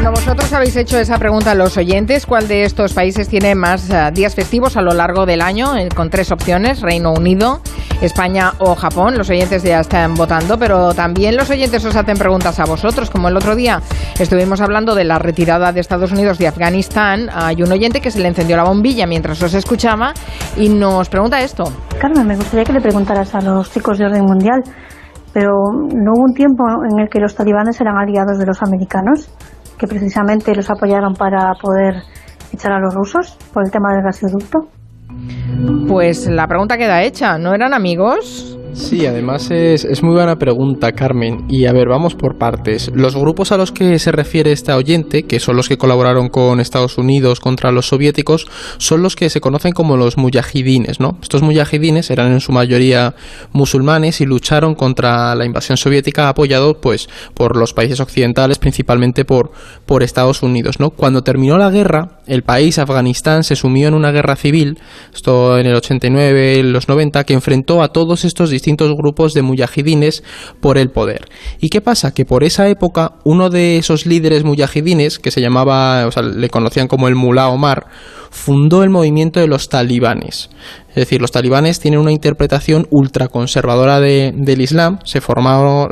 Bueno, vosotros habéis hecho esa pregunta a los oyentes. ¿Cuál de estos países tiene más eh, días festivos a lo largo del año? Eh, con tres opciones, Reino Unido, España o Japón. Los oyentes ya están votando, pero también los oyentes os hacen preguntas a vosotros. Como el otro día estuvimos hablando de la retirada de Estados Unidos de Afganistán, hay un oyente que se le encendió la bombilla mientras os escuchaba y nos pregunta esto. Carmen, me gustaría que le preguntaras a los chicos de orden mundial, pero ¿no hubo un tiempo en el que los talibanes eran aliados de los americanos? Que precisamente los apoyaron para poder echar a los rusos por el tema del gasoducto? Pues la pregunta queda hecha. ¿No eran amigos? Sí, además es, es, muy buena pregunta, Carmen. Y a ver, vamos por partes. Los grupos a los que se refiere esta oyente, que son los que colaboraron con Estados Unidos contra los soviéticos, son los que se conocen como los muyahidines, ¿no? Estos muyahidines eran en su mayoría musulmanes y lucharon contra la invasión soviética apoyados pues por los países occidentales, principalmente por, por Estados Unidos, ¿no? Cuando terminó la guerra, el país, Afganistán, se sumió en una guerra civil, esto en el 89, en los 90, que enfrentó a todos estos distintos grupos de muyahidines por el poder. ¿Y qué pasa? Que por esa época uno de esos líderes muyahidines, que se llamaba, o sea, le conocían como el Mullah Omar, fundó el movimiento de los talibanes. Es decir, los talibanes tienen una interpretación ultraconservadora de, del Islam. Se formaron,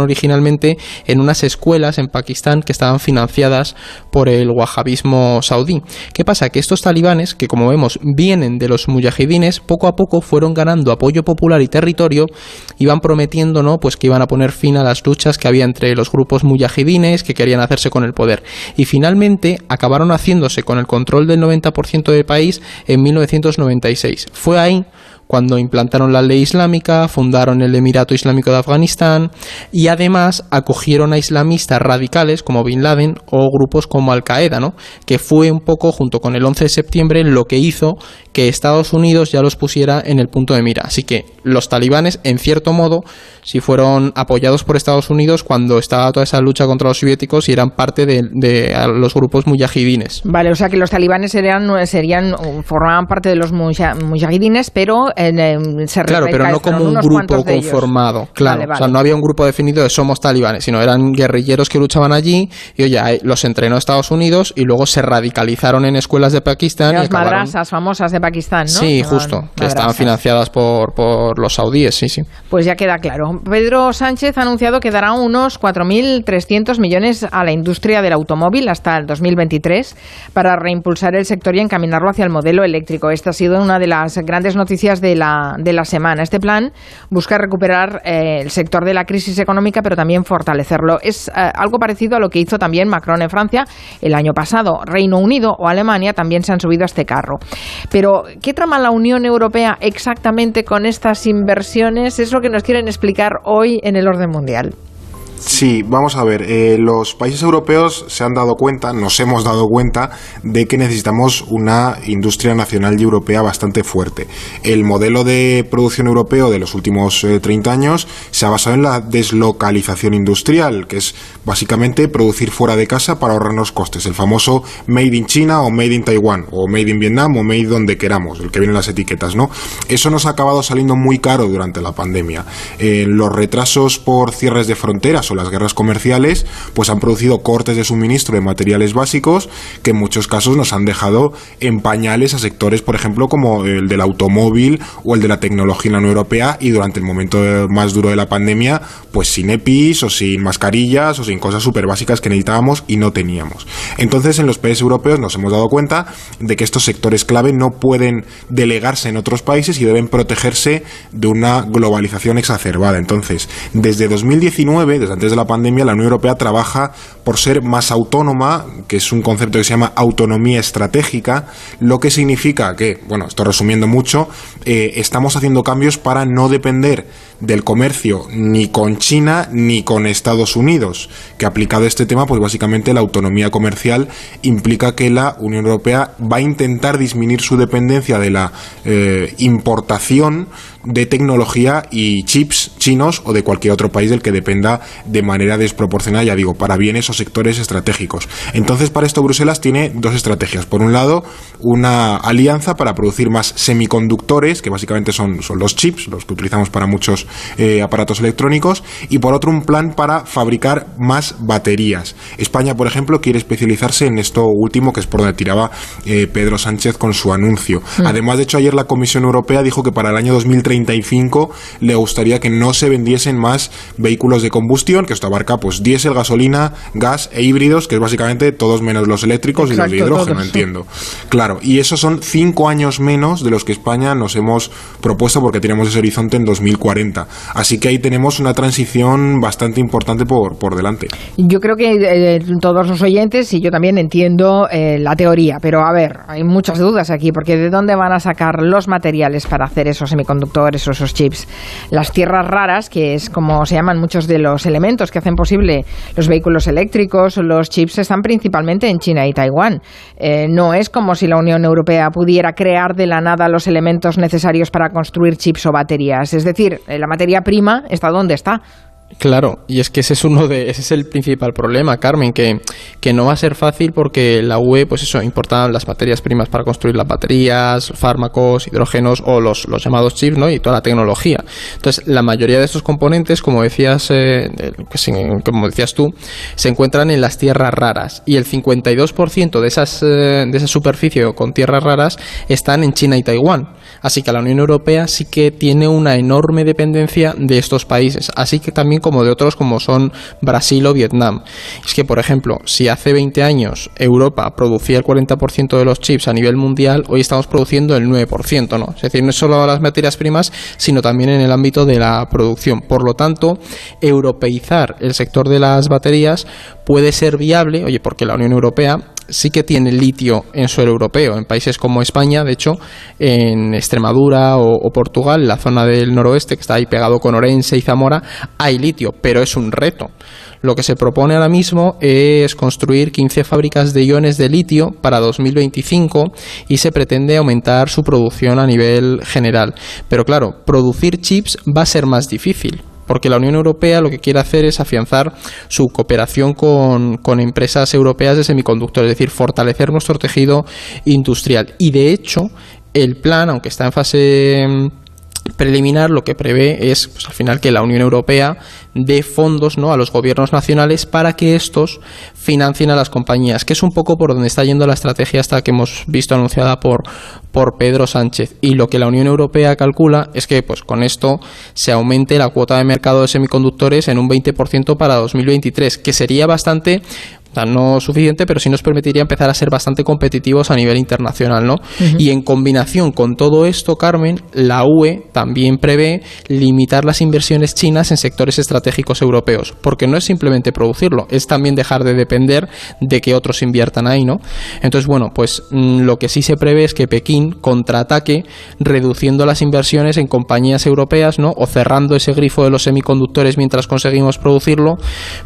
originalmente en unas escuelas en Pakistán que estaban financiadas por el wahabismo saudí. ¿Qué pasa? Que estos talibanes, que como vemos vienen de los mujahidines, poco a poco fueron ganando apoyo popular y territorio, iban prometiendo ¿no? pues que iban a poner fin a las luchas que había entre los grupos mujahidines que querían hacerse con el poder. Y finalmente acabaron haciéndose con el control del 90% del país en 1996. Fue ahí cuando implantaron la ley islámica, fundaron el Emirato Islámico de Afganistán y además acogieron a islamistas radicales como Bin Laden o grupos como Al Qaeda, ¿no? que fue un poco junto con el 11 de septiembre lo que hizo que Estados Unidos ya los pusiera en el punto de mira. Así que los talibanes, en cierto modo, si fueron apoyados por Estados Unidos cuando estaba toda esa lucha contra los soviéticos y eran parte de, los grupos muyahidines. Vale, o sea que los talibanes serían, serían formaban parte de los muyahidines, pero en, se Claro, pero no como un grupo conformado. Claro, vale, vale. o sea, no había un grupo definido de somos talibanes, sino eran guerrilleros que luchaban allí y oye, los entrenó Estados Unidos y luego se radicalizaron en escuelas de Pakistán. Las acabaron... madrasas famosas de Pakistán, ¿no? Sí, justo, que estaban financiadas por, por los saudíes, sí, sí. Pues ya queda claro. Pedro Sánchez ha anunciado que dará unos 4.300 millones a la industria del automóvil hasta el 2023 para reimpulsar el sector y encaminarlo hacia el modelo eléctrico. Esta ha sido una de las grandes noticias de la, de la semana. Este plan busca recuperar eh, el sector de la crisis económica, pero también fortalecerlo. Es eh, algo parecido a lo que hizo también Macron en Francia el año pasado. Reino Unido o Alemania también se han subido a este carro. Pero, ¿qué trama la Unión Europea exactamente con estas inversiones? Es lo que nos quieren explicar hoy en el orden mundial. Sí, vamos a ver, eh, los países europeos se han dado cuenta, nos hemos dado cuenta de que necesitamos una industria nacional y europea bastante fuerte. El modelo de producción europeo de los últimos eh, 30 años se ha basado en la deslocalización industrial, que es básicamente producir fuera de casa para ahorrarnos costes, el famoso Made in China o Made in Taiwán o Made in Vietnam o Made donde queramos, el que viene en las etiquetas, ¿no? Eso nos ha acabado saliendo muy caro durante la pandemia. Eh, los retrasos por cierres de fronteras las guerras comerciales, pues han producido cortes de suministro de materiales básicos que en muchos casos nos han dejado en pañales a sectores, por ejemplo, como el del automóvil o el de la tecnología en la Unión Europea y durante el momento más duro de la pandemia, pues sin EPIs o sin mascarillas o sin cosas súper básicas que necesitábamos y no teníamos. Entonces, en los países europeos nos hemos dado cuenta de que estos sectores clave no pueden delegarse en otros países y deben protegerse de una globalización exacerbada. Entonces, desde 2019, desde de la pandemia, la Unión Europea trabaja por ser más autónoma, que es un concepto que se llama autonomía estratégica, lo que significa que, bueno, esto resumiendo mucho, eh, estamos haciendo cambios para no depender del comercio ni con China ni con Estados Unidos, que aplicado este tema, pues básicamente la autonomía comercial comercial implica que la Unión Europea va a intentar disminuir su dependencia de la eh, importación de tecnología y chips chinos o de cualquier otro país del que dependa de manera desproporcionada, ya digo, para bienes o sectores estratégicos. Entonces, para esto Bruselas tiene dos estrategias. Por un lado, una alianza para producir más semiconductores, que básicamente son, son los chips, los que utilizamos para muchos eh, aparatos electrónicos, y por otro, un plan para fabricar más baterías. España, por ejemplo, quiere especializarse en esto último, que es por donde tiraba eh, Pedro Sánchez con su anuncio. Además, de hecho, ayer la Comisión Europea dijo que para el año 2035 le gustaría que no se vendiesen más vehículos de combustión, que esto abarca pues diésel, gasolina, gas e híbridos, que es básicamente todos menos los eléctricos y los de hidrógeno, todos. entiendo. Claro, y esos son cinco años menos de los que España nos hemos propuesto porque tenemos ese horizonte en 2040. Así que ahí tenemos una transición bastante importante por, por delante. Yo creo que eh, todos los oyentes y yo también entiendo eh, la teoría, pero a ver, hay muchas dudas aquí, porque ¿de dónde van a sacar los materiales para hacer esos semiconductores o esos chips? Las tierras raras, que es como se llaman muchos de los elementos que hacen posible los vehículos eléctricos, los chips están principalmente en China y Taiwán. Eh, no es como si la Unión Europea pudiera crear de la nada los elementos necesarios para construir chips o baterías. Es decir, eh, la materia prima está donde está. Claro, y es que ese es uno de, ese es el principal problema, Carmen, que, que no va a ser fácil porque la UE, pues eso, importa las materias primas para construir las baterías, fármacos, hidrógenos o los, los llamados chips, ¿no? Y toda la tecnología. Entonces, la mayoría de estos componentes, como decías, eh, se- como decías tú, se encuentran en las tierras raras y el 52% de esas, eh, de esa superficie con tierras raras están en China y Taiwán. Así que la Unión Europea sí que tiene una enorme dependencia de estos países, así que también como de otros como son Brasil o Vietnam. Es que, por ejemplo, si hace 20 años Europa producía el 40% de los chips a nivel mundial, hoy estamos produciendo el 9%, ¿no? Es decir, no es solo las materias primas, sino también en el ámbito de la producción. Por lo tanto, europeizar el sector de las baterías puede ser viable, oye, porque la Unión Europea sí que tiene litio en suelo europeo. En países como España, de hecho, en Extremadura o, o Portugal, la zona del noroeste, que está ahí pegado con Orense y Zamora, hay litio, pero es un reto. Lo que se propone ahora mismo es construir 15 fábricas de iones de litio para 2025 y se pretende aumentar su producción a nivel general. Pero claro, producir chips va a ser más difícil porque la Unión Europea lo que quiere hacer es afianzar su cooperación con, con empresas europeas de semiconductores, es decir, fortalecer nuestro tejido industrial. Y de hecho, el plan, aunque está en fase preliminar lo que prevé es pues, al final que la Unión Europea dé fondos ¿no? a los gobiernos nacionales para que estos financien a las compañías, que es un poco por donde está yendo la estrategia hasta que hemos visto anunciada por, Pedro Sánchez. Y lo que la Unión Europea calcula es que pues con esto se aumente la cuota de mercado de semiconductores en un 20% para 2023, que sería bastante no suficiente, pero sí nos permitiría empezar a ser bastante competitivos a nivel internacional, ¿no? Y en combinación con todo esto, Carmen, la UE también prevé limitar las inversiones chinas en sectores estratégicos europeos, porque no es simplemente producirlo, es también dejar de depender de que otros inviertan ahí, ¿no? Entonces, bueno, pues mm, lo que sí se prevé es que Pekín contraataque reduciendo las inversiones en compañías europeas, ¿no? O cerrando ese grifo de los semiconductores mientras conseguimos producirlo,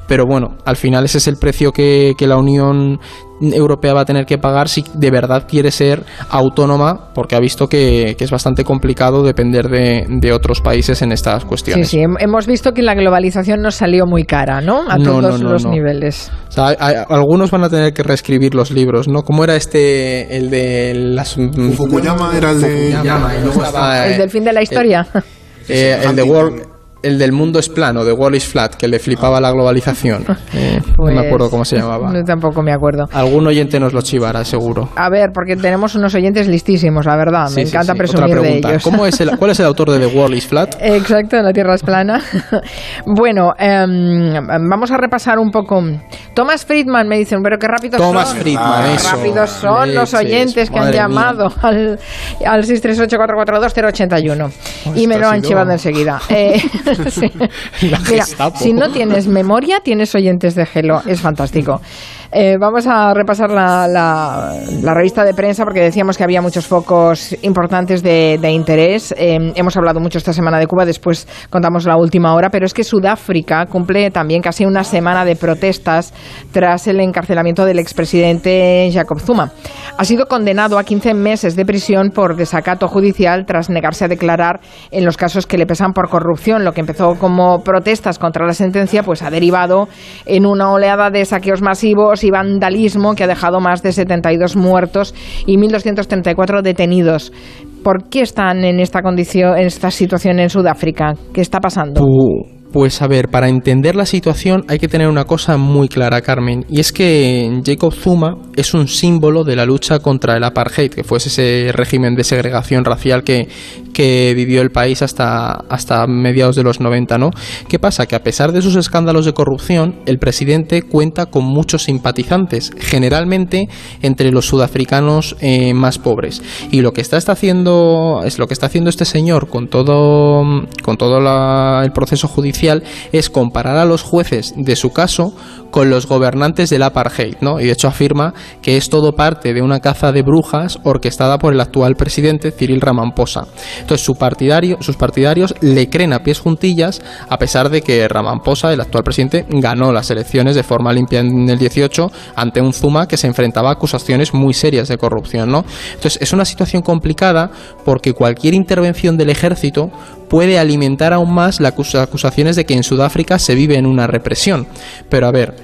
pero bueno, al final ese es el precio que, que la Unión Europea va a tener que pagar si de verdad quiere ser autónoma, porque ha visto que, que es bastante complicado depender de, de otros países en estas Sí, cuestiones. sí, hem- hemos visto que la globalización nos salió muy cara, ¿no? A No, todos no, no, los no. niveles. O sea, hay- hay- algunos van a tener que reescribir los libros, ¿no? ¿Cómo era este, el de las... Fukuyama era el de- Fukuyama, y luego estaba, ¿El eh, del fin de la historia? eh, el de World... El del mundo es plano, de Wall is flat, que le flipaba la globalización. Eh, no me Pues, acuerdo cómo se llamaba. No, tampoco me acuerdo. Algún oyente nos lo chivará, seguro. A ver, porque tenemos unos oyentes listísimos, la verdad. Sí, Me sí, encanta sí. presumir Otra de pregunta. ellos. ¿Cómo es el, ¿Cuál es el autor de The World is Flat? Exacto, la Tierra es plana. bueno, em, vamos a repasar un poco. Thomas Friedman me dicen, pero qué rápidos Thomas son. Friedman, eso. rápidos son los Leches, oyentes que han madre mía. llamado al, al 638-442-081. Y me lo han chivado enseguida. Eh, sí. Mira, si no tienes memoria, tienes oyentes de gelo. Es fantástico. Eh, vamos a repasar la, la, revista de prensa porque decíamos que había muchos focos importantes de, interés. Eh, hemos hablado mucho esta semana de Cuba, después contamos la última hora, pero es que Sudáfrica cumple también casi una semana de protestas tras el encarcelamiento del expresidente Jacob Zuma. Ha sido condenado a 15 meses de prisión por desacato judicial tras negarse a declarar en los casos que le pesan por corrupción. Lo que empezó como protestas contra la sentencia, pues ha derivado en una oleada de saqueos masivos y vandalismo que ha dejado más de 72 muertos y 1.234 detenidos. ¿Por qué están en esta condición, en esta situación en Sudáfrica? ¿Qué está pasando? Pues a ver, para entender la situación hay que tener una cosa muy clara, Carmen, y es que Jacob Zuma es un símbolo de la lucha contra el apartheid, que fue ese régimen de segregación racial que, que vivió el país hasta, hasta mediados de los 90, ¿no? ¿Qué pasa? Que a pesar de sus escándalos de corrupción, el presidente cuenta con muchos simpatizantes, generalmente entre los sudafricanos eh, más pobres. Y lo que está, está haciendo es lo que está haciendo este señor con todo con todo el proceso judicial es comparar a los jueces de su caso con los gobernantes del apartheid, ¿no? Y de hecho afirma que es todo parte de una caza de brujas orquestada por el actual presidente Cyril Ramaphosa. Entonces su partidario, sus partidarios le creen a pies juntillas a pesar de que Ramaphosa, el actual presidente, ganó las elecciones de forma limpia en el 18 ante un Zuma que se enfrentaba a acusaciones muy serias de corrupción, ¿no? Entonces es una situación complicada porque cualquier intervención del ejército puede alimentar aún más las acusaciones de que en Sudáfrica se vive en una represión. Pero a ver,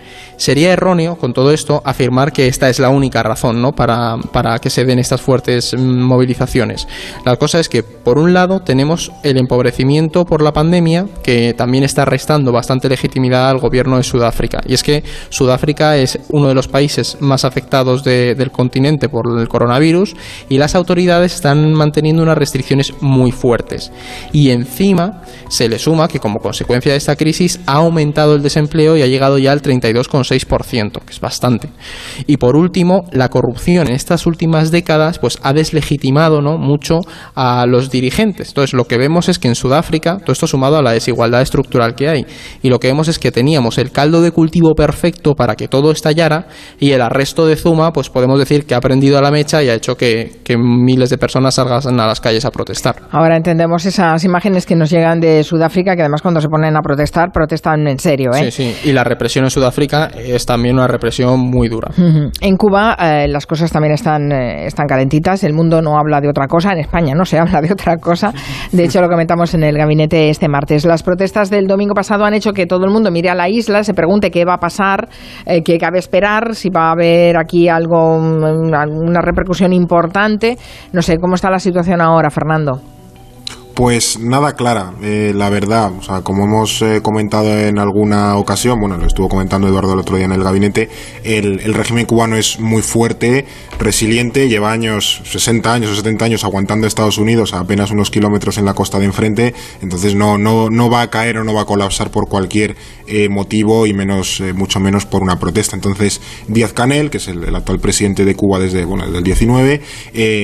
Sería erróneo, con todo esto, afirmar que esta es la única razón ¿no? para, para que se den estas fuertes mm, movilizaciones. La cosa es que, por un lado, tenemos el empobrecimiento por la pandemia, que también está restando bastante legitimidad al gobierno de Sudáfrica. Y es que Sudáfrica es uno de los países más afectados del continente por el coronavirus y las autoridades están manteniendo unas restricciones muy fuertes. Y encima se le suma que como consecuencia de esta crisis ha aumentado el desempleo y ha llegado ya al 32,6 que es bastante. Y por último, la corrupción en estas últimas décadas pues ha deslegitimado ¿no? mucho a los dirigentes. Entonces, lo que vemos es que en Sudáfrica, todo esto sumado a la desigualdad estructural que hay, y lo que vemos es que teníamos el caldo de cultivo perfecto para que todo estallara y el arresto de Zuma, pues podemos decir que ha prendido a la mecha y ha hecho que, miles de personas salgan a las calles a protestar. Ahora entendemos esas imágenes que nos llegan de Sudáfrica, que además cuando se ponen a protestar, protestan en serio. ¿eh? Sí, sí, y la represión en Sudáfrica es también una represión muy dura. En Cuba eh, las cosas también están, eh, están calentitas, el mundo no habla de otra cosa, en España no se habla de otra cosa, de hecho lo comentamos en el gabinete este martes. Las protestas del domingo pasado han hecho que todo el mundo mire a la isla, se pregunte qué va a pasar, eh, qué cabe esperar, si va a haber aquí algo, una, una repercusión importante. No sé, ¿cómo está la situación ahora, Fernando? Pues nada clara, eh, la verdad. O sea, como hemos eh, comentado en alguna ocasión, bueno, lo estuvo comentando Eduardo el otro día en el gabinete, el, régimen cubano es muy fuerte, resiliente, lleva años, 60 años o 70 años aguantando a Estados Unidos a apenas unos kilómetros en la costa de enfrente, entonces no, no, no va a caer o no va a colapsar por cualquier eh, motivo y menos, mucho menos por una protesta. Entonces, Díaz Canel, que es el, actual presidente de Cuba desde, bueno, desde el 19,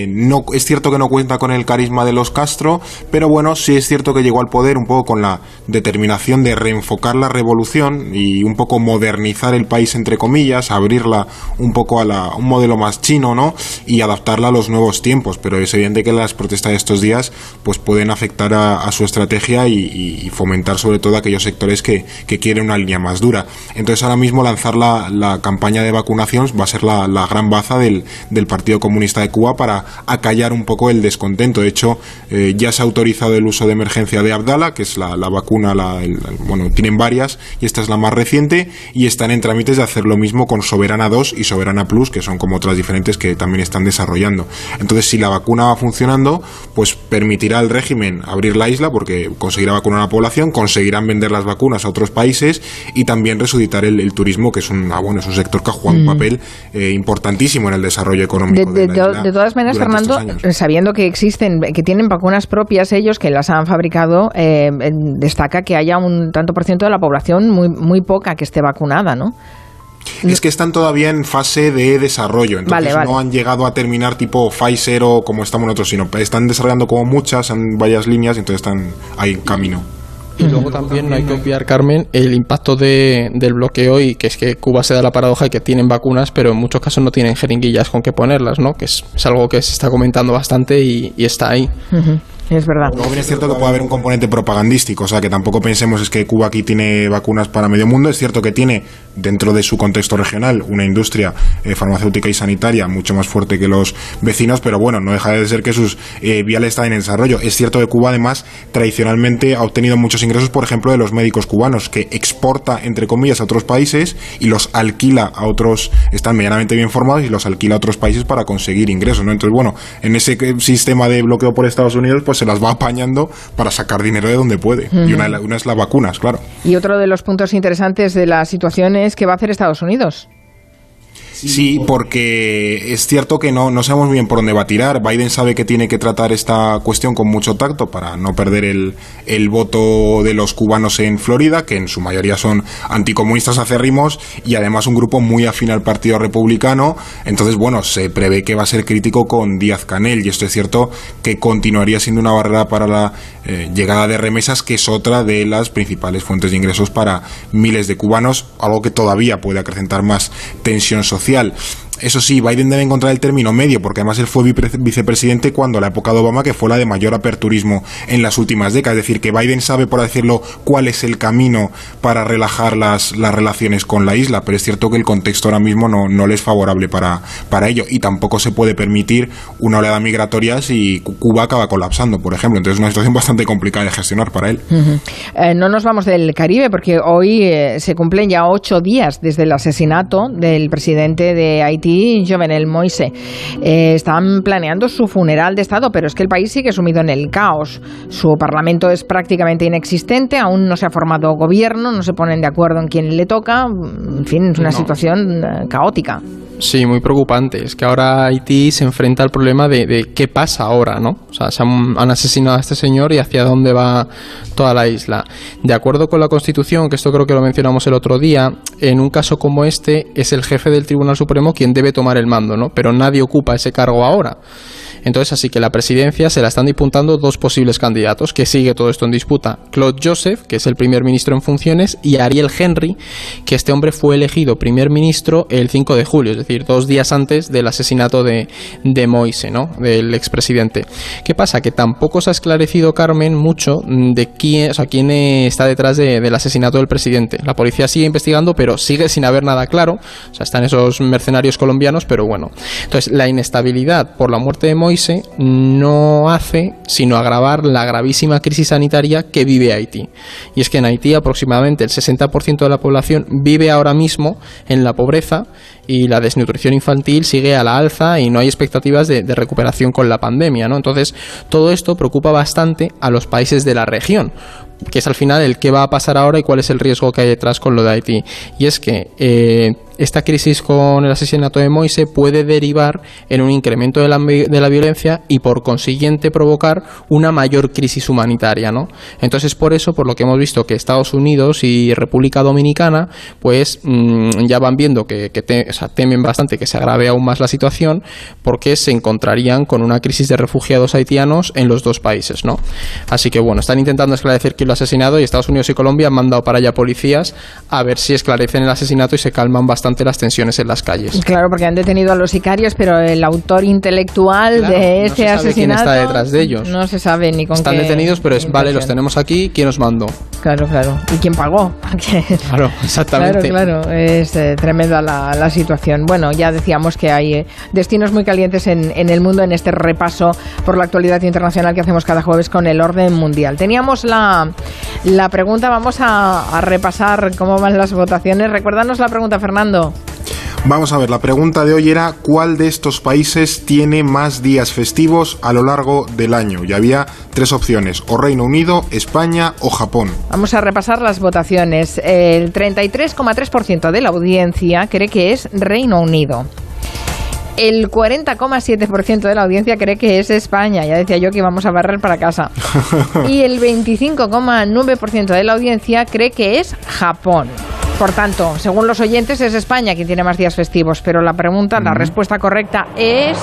no, es cierto que no cuenta con el carisma de los Castro, bueno, sí es cierto que llegó al poder un poco con la determinación de reenfocar la revolución y un poco modernizar el país, entre comillas, abrirla un poco a, un modelo más chino, ¿no? Y adaptarla a los nuevos tiempos. Pero es evidente que las protestas de estos días pues pueden afectar a, su estrategia y, fomentar sobre todo aquellos sectores que, quieren una línea más dura. Entonces ahora mismo lanzar la, campaña de vacunación va a ser la, gran baza del, Partido Comunista de Cuba para acallar un poco el descontento. De hecho, eh, ya se autorizó el uso de emergencia de Abdala, que es la, vacuna, la, bueno, tienen varias y esta es la más reciente y están en trámites de hacer lo mismo con Soberana 2 y Soberana Plus, que son como otras diferentes que también están desarrollando. Entonces, si la vacuna va funcionando, pues permitirá al régimen abrir la isla porque conseguirá vacunar a la población, conseguirán vender las vacunas a otros países y también resucitar el, turismo, que es un, ah, bueno, es un sector que ha jugado un mm. papel eh, importantísimo en el desarrollo económico. De, de todas maneras, Fernando, sabiendo que existen, que tienen vacunas propias, ellos que las han fabricado, eh, destaca que haya un tanto por ciento de la población muy, muy poca que esté vacunada, ¿no? Es que están todavía en fase de desarrollo, entonces no han llegado a terminar tipo Pfizer o como estamos nosotros, sino están desarrollando como muchas en varias líneas, entonces están ahí en camino. Y luego también no hay que obviar, Carmen, el impacto de, del bloqueo y que es que Cuba se da la paradoja y que tienen vacunas, pero en muchos casos no tienen jeringuillas con que ponerlas, ¿no? Que es, algo que se está comentando bastante y, está ahí. Es verdad. Luego bien es cierto que puede haber un componente propagandístico, o sea, que tampoco pensemos es que Cuba aquí tiene vacunas para medio mundo. Es cierto que tiene, dentro de su contexto regional, una industria eh, farmacéutica y sanitaria mucho más fuerte que los vecinos, pero bueno, no deja de ser que sus eh, viales están en desarrollo. Es cierto que Cuba, además, tradicionalmente ha obtenido muchos ingresos, por ejemplo, de los médicos cubanos, que exporta, entre comillas, a otros países y los alquila a otros, están medianamente bien formados y los alquila a otros países para conseguir ingresos, ¿no? Entonces, bueno, en ese eh, sistema de bloqueo por Estados Unidos, pues se las va apañando para sacar dinero de donde puede. Y una, una es las vacunas, claro. Y otro de los puntos interesantes de la situación es qué va a hacer Estados Unidos. Sí, porque es cierto que no, no sabemos bien por dónde va a tirar. Biden sabe que tiene que tratar esta cuestión con mucho tacto para no perder el, el voto de los cubanos en Florida, que en su mayoría son anticomunistas acérrimos y además un grupo muy afín al Partido Republicano. Entonces, bueno, se prevé que va a ser crítico con Díaz Canel y esto es cierto que continuaría siendo una barrera para la eh, llegada de remesas, que es otra de las principales fuentes de ingresos para miles de cubanos, algo que todavía puede acrecentar más tensión social eso sí, Biden debe encontrar el término medio, porque además él fue vicepresidente cuando la época de Obama, que fue la de mayor aperturismo en las últimas décadas. Es decir, que Biden sabe, por decirlo, cuál es el camino para relajar las, las relaciones con la isla, pero es cierto que el contexto ahora mismo no, no le es favorable para, para ello y tampoco se puede permitir una oleada migratoria si Cuba acaba colapsando, por ejemplo. Entonces es una situación bastante complicada de gestionar para él. Eh, no nos vamos del Caribe, porque hoy eh, se cumplen ya ocho días desde el asesinato del presidente de Haití, Jovenel Moise. Eh, están planeando su funeral de Estado, pero es que el país sigue sumido en el caos. Su parlamento es prácticamente inexistente, aún no se ha formado gobierno, no se ponen de acuerdo en quién le toca. En fin, es una situación eh, caótica. Sí, muy preocupante. Es que ahora Haití se enfrenta al problema de, qué pasa ahora, ¿no? O sea, se han, han, asesinado a este señor y hacia dónde va toda la isla. De acuerdo con la Constitución, que esto creo que lo mencionamos el otro día, en un caso como este es el jefe del Tribunal Supremo quien debe tomar el mando, ¿no? Pero nadie ocupa ese cargo ahora. Entonces, así que la presidencia se la están disputando dos posibles candidatos, que sigue todo esto en disputa. Claude Joseph, que es el primer ministro en funciones, y Ariel Henry, que este hombre fue elegido primer ministro el 5 de julio, es decir, dos días antes del asesinato de, de Moise, ¿no? Del expresidente. ¿Qué pasa? Que tampoco se ha esclarecido, Carmen, mucho de quién, o sea, quién está detrás del asesinato del presidente. La policía sigue investigando, pero sigue sin haber nada claro. O sea, están esos mercenarios colombianos, pero bueno. Entonces, la inestabilidad por la muerte de Moise no hace sino agravar la gravísima crisis sanitaria que vive Haití. Y es que en Haití aproximadamente el 60% de la población vive ahora mismo en la pobreza y la desnutrición infantil sigue a la alza y no hay expectativas de, recuperación con la pandemia. ¿no? Entonces, todo esto preocupa bastante a los países de la región, que es al final el qué va a pasar ahora y cuál es el riesgo que hay detrás con lo de Haití. Y es que eh, esta crisis con el asesinato de Moise puede derivar en un incremento de la, de la, violencia y por consiguiente provocar una mayor crisis humanitaria, ¿no? Entonces por eso, por lo que hemos visto que Estados Unidos y República Dominicana, pues mm, ya van viendo que, temen bastante que se agrave aún más la situación, porque se encontrarían con una crisis de refugiados haitianos en los dos países, ¿no? Así que bueno, están intentando esclarecer quién lo ha asesinado y Estados Unidos y Colombia han mandado para allá policías a ver si esclarecen el asesinato y se calman bastante las tensiones en las calles. Claro, porque han detenido a los sicarios, pero el autor intelectual de ese no asesinato. Quién está detrás de ellos. No se sabe ni con Están detenidos, pero es vale, los tenemos aquí, ¿quién os mandó? Claro, claro. ¿Y quién pagó? claro, exactamente. Claro, claro. Es eh, tremenda la, la, situación. Bueno, ya decíamos que hay eh, destinos muy calientes en, en el mundo en este repaso por la actualidad internacional que hacemos cada jueves con el orden mundial. Teníamos la, la pregunta, vamos a, a repasar cómo van las votaciones. Recuérdanos la pregunta, Fernando. Vamos a ver, la pregunta de hoy era ¿cuál de estos países tiene más días festivos a lo largo del año? Y había tres opciones, o Reino Unido, España o Japón. Vamos a repasar las votaciones. El 33,3% de la audiencia cree que es Reino Unido. El 40,7% de la audiencia cree que es España. Ya decía yo que íbamos a barrer para casa. Y el 25,9% de la audiencia cree que es Japón. Por tanto, según los oyentes, es España quien tiene más días festivos, pero la pregunta, la respuesta correcta es...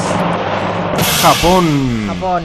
Japón. Japón.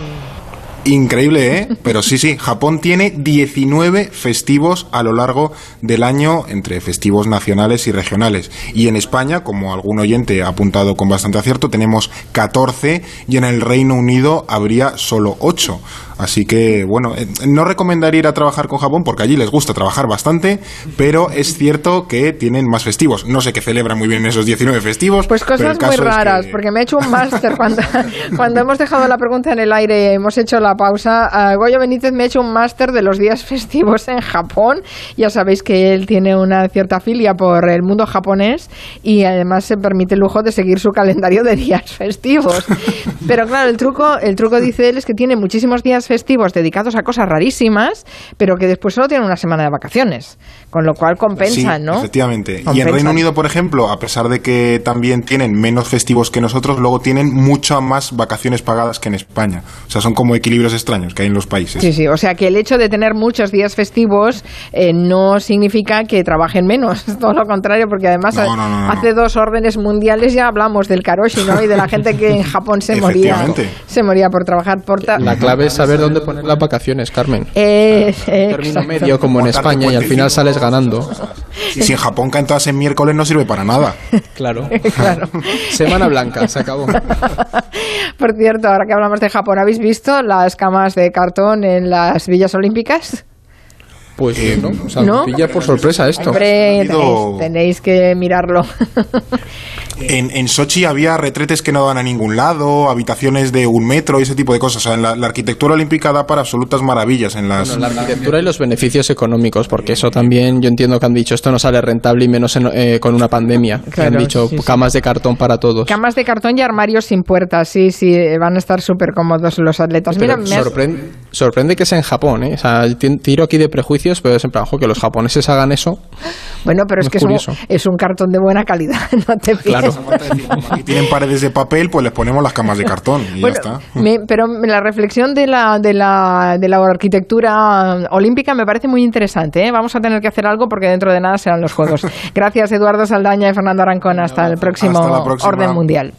Increíble, ¿eh? Pero sí, sí, Japón tiene 19 festivos a lo largo del año entre festivos nacionales y regionales. Y en España, como algún oyente ha apuntado con bastante acierto, tenemos 14 y en el Reino Unido habría solo 8. Así que, bueno, eh, no recomendaría ir a trabajar con Japón porque allí les gusta trabajar bastante, pero es cierto que tienen más festivos. No sé qué celebran muy bien esos 19 festivos. Pues cosas muy raras, porque me he hecho un máster cuando, cuando hemos dejado la pregunta en el aire y hemos hecho la pausa. Goyo Benítez me ha hecho un máster de los días festivos en Japón. Ya sabéis que él tiene una cierta filia por el mundo japonés y además se permite el lujo de seguir su calendario de días festivos. Pero claro, el truco, el truco dice él es que tiene muchísimos días festivos dedicados a cosas rarísimas, pero que después solo tienen una semana de vacaciones, con lo cual compensan, sí, ¿no? Efectivamente. Y en Reino Unido, por ejemplo, a pesar de que también tienen menos festivos que nosotros, luego tienen muchas más vacaciones pagadas que en España. O sea, son como equilibrios extraños que hay en los países. Sí, sí. O sea, que el hecho de tener muchos días festivos eh, no significa que trabajen menos. Todo lo contrario, porque además No, no, no, no. hace dos órdenes mundiales ya hablamos del karoshi, ¿no? Y de la gente que en Japón se moría, Efectivamente. se moría por trabajar por ta- La clave es saber dónde poner las vacaciones, Carmen. Eh, Término medio como en España y al final sales ganando. Y si en Japón caen todas en miércoles no sirve para nada. Claro. Claro. Semana blanca, se acabó. Por cierto, ahora que hablamos de Japón, ¿habéis visto las camas de cartón en las villas olímpicas? Pues Eh, no, o sea, ¿no? me pilla por sorpresa esto. Hombre, tenéis, tenéis que mirarlo. En, en Sochi había retretes que no daban a ningún lado, habitaciones de un metro y ese tipo de cosas. O sea, en la, la arquitectura olímpica da para absolutas maravillas en las... Bueno, la arquitectura y los beneficios económicos, porque eso también yo entiendo que han dicho esto no sale rentable y menos en- eh, con una pandemia. que Claro, han dicho sí, sí. camas de cartón para todos. Camas de cartón y armarios sin puertas, sí, sí, van a estar súper cómodos los atletas. Pero Mira, me has- sorprende, sorprende que sea en Japón, ¿eh? O sea, ti- tiro aquí de prejuicios, pero es en plan, ojo, que los japoneses hagan eso. Bueno, pero es es que es un, curioso. es un cartón de buena calidad, no te Claro. Aquí tienen paredes de papel, pues les ponemos las camas de cartón y Bueno, ya está. me- pero la reflexión de la, de, la, de la arquitectura olímpica me parece muy interesante. ¿eh? Vamos a tener que hacer algo porque dentro de nada serán los Juegos. Gracias, Eduardo Saldaña y Fernando Arancón. Hasta el próximo Hasta la próxima. Orden Mundial.